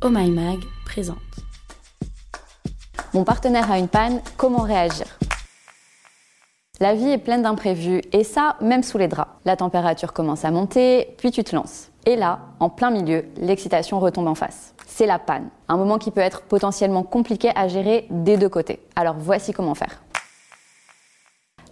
Oh My Mag présente. Mon partenaire a une panne, comment réagir? La vie est pleine d'imprévus et ça, même sous les draps. La température commence à monter, puis tu te lances. Et là, en plein milieu, l'excitation retombe en face. C'est la panne, un moment qui peut être potentiellement compliqué à gérer des deux côtés. Alors voici comment faire.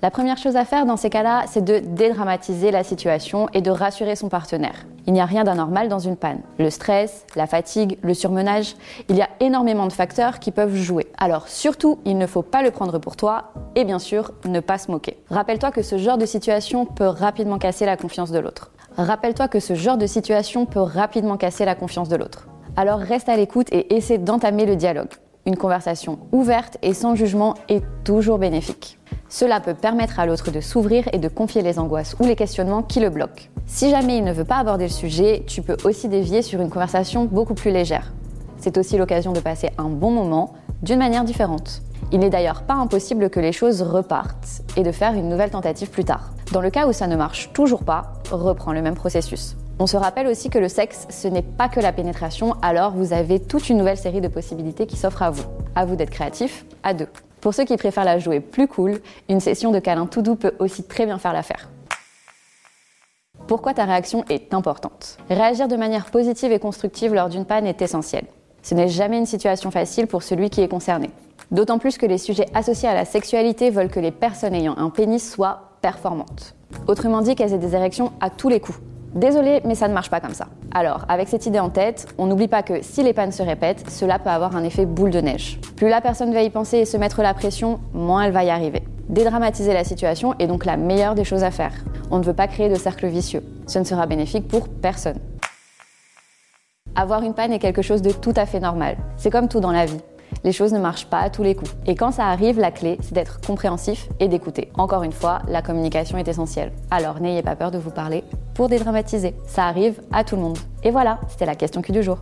La première chose à faire dans ces cas-là, c'est de dédramatiser la situation et de rassurer son partenaire. Il n'y a rien d'anormal dans une panne. Le stress, la fatigue, le surmenage, il y a énormément de facteurs qui peuvent jouer. Alors surtout, il ne faut pas le prendre pour toi et bien sûr, ne pas se moquer. Rappelle-toi que ce genre de situation peut rapidement casser la confiance de l'autre. Rappelle-toi que ce genre de situation peut rapidement casser la confiance de l'autre. Alors reste à l'écoute et essaie d'entamer le dialogue. Une conversation ouverte et sans jugement est toujours bénéfique. Cela peut permettre à l'autre de s'ouvrir et de confier les angoisses ou les questionnements qui le bloquent. Si jamais il ne veut pas aborder le sujet, tu peux aussi dévier sur une conversation beaucoup plus légère. C'est aussi l'occasion de passer un bon moment d'une manière différente. Il n'est d'ailleurs pas impossible que les choses repartent et de faire une nouvelle tentative plus tard. Dans le cas où ça ne marche toujours pas, reprends le même processus. On se rappelle aussi que le sexe, ce n'est pas que la pénétration, alors vous avez toute une nouvelle série de possibilités qui s'offrent à vous. À vous d'être créatif, à deux. Pour ceux qui préfèrent la jouer plus cool, une session de câlin tout doux peut aussi très bien faire l'affaire. Pourquoi ta réaction est importante? Réagir de manière positive et constructive lors d'une panne est essentiel. Ce n'est jamais une situation facile pour celui qui est concerné. D'autant plus que les sujets associés à la sexualité veulent que les personnes ayant un pénis soient performantes. Autrement dit qu'elles aient des érections à tous les coups. Désolé, mais ça ne marche pas comme ça. Alors, avec cette idée en tête, on n'oublie pas que si les pannes se répètent, cela peut avoir un effet boule de neige. Plus la personne va y penser et se mettre la pression, moins elle va y arriver. Dédramatiser la situation est donc la meilleure des choses à faire. On ne veut pas créer de cercle vicieux. Ce ne sera bénéfique pour personne. Avoir une panne est quelque chose de tout à fait normal. C'est comme tout dans la vie les choses ne marchent pas à tous les coups. Et quand ça arrive, la clé, c'est d'être compréhensif et d'écouter. Encore une fois, la communication est essentielle. Alors n'ayez pas peur de vous parler pour dédramatiser. Ça arrive à tout le monde. Et voilà, c'était la question Q du jour.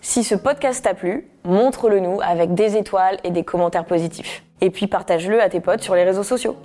Si ce podcast t'a plu, montre-le nous avec des étoiles et des commentaires positifs. Et puis partage-le à tes potes sur les réseaux sociaux.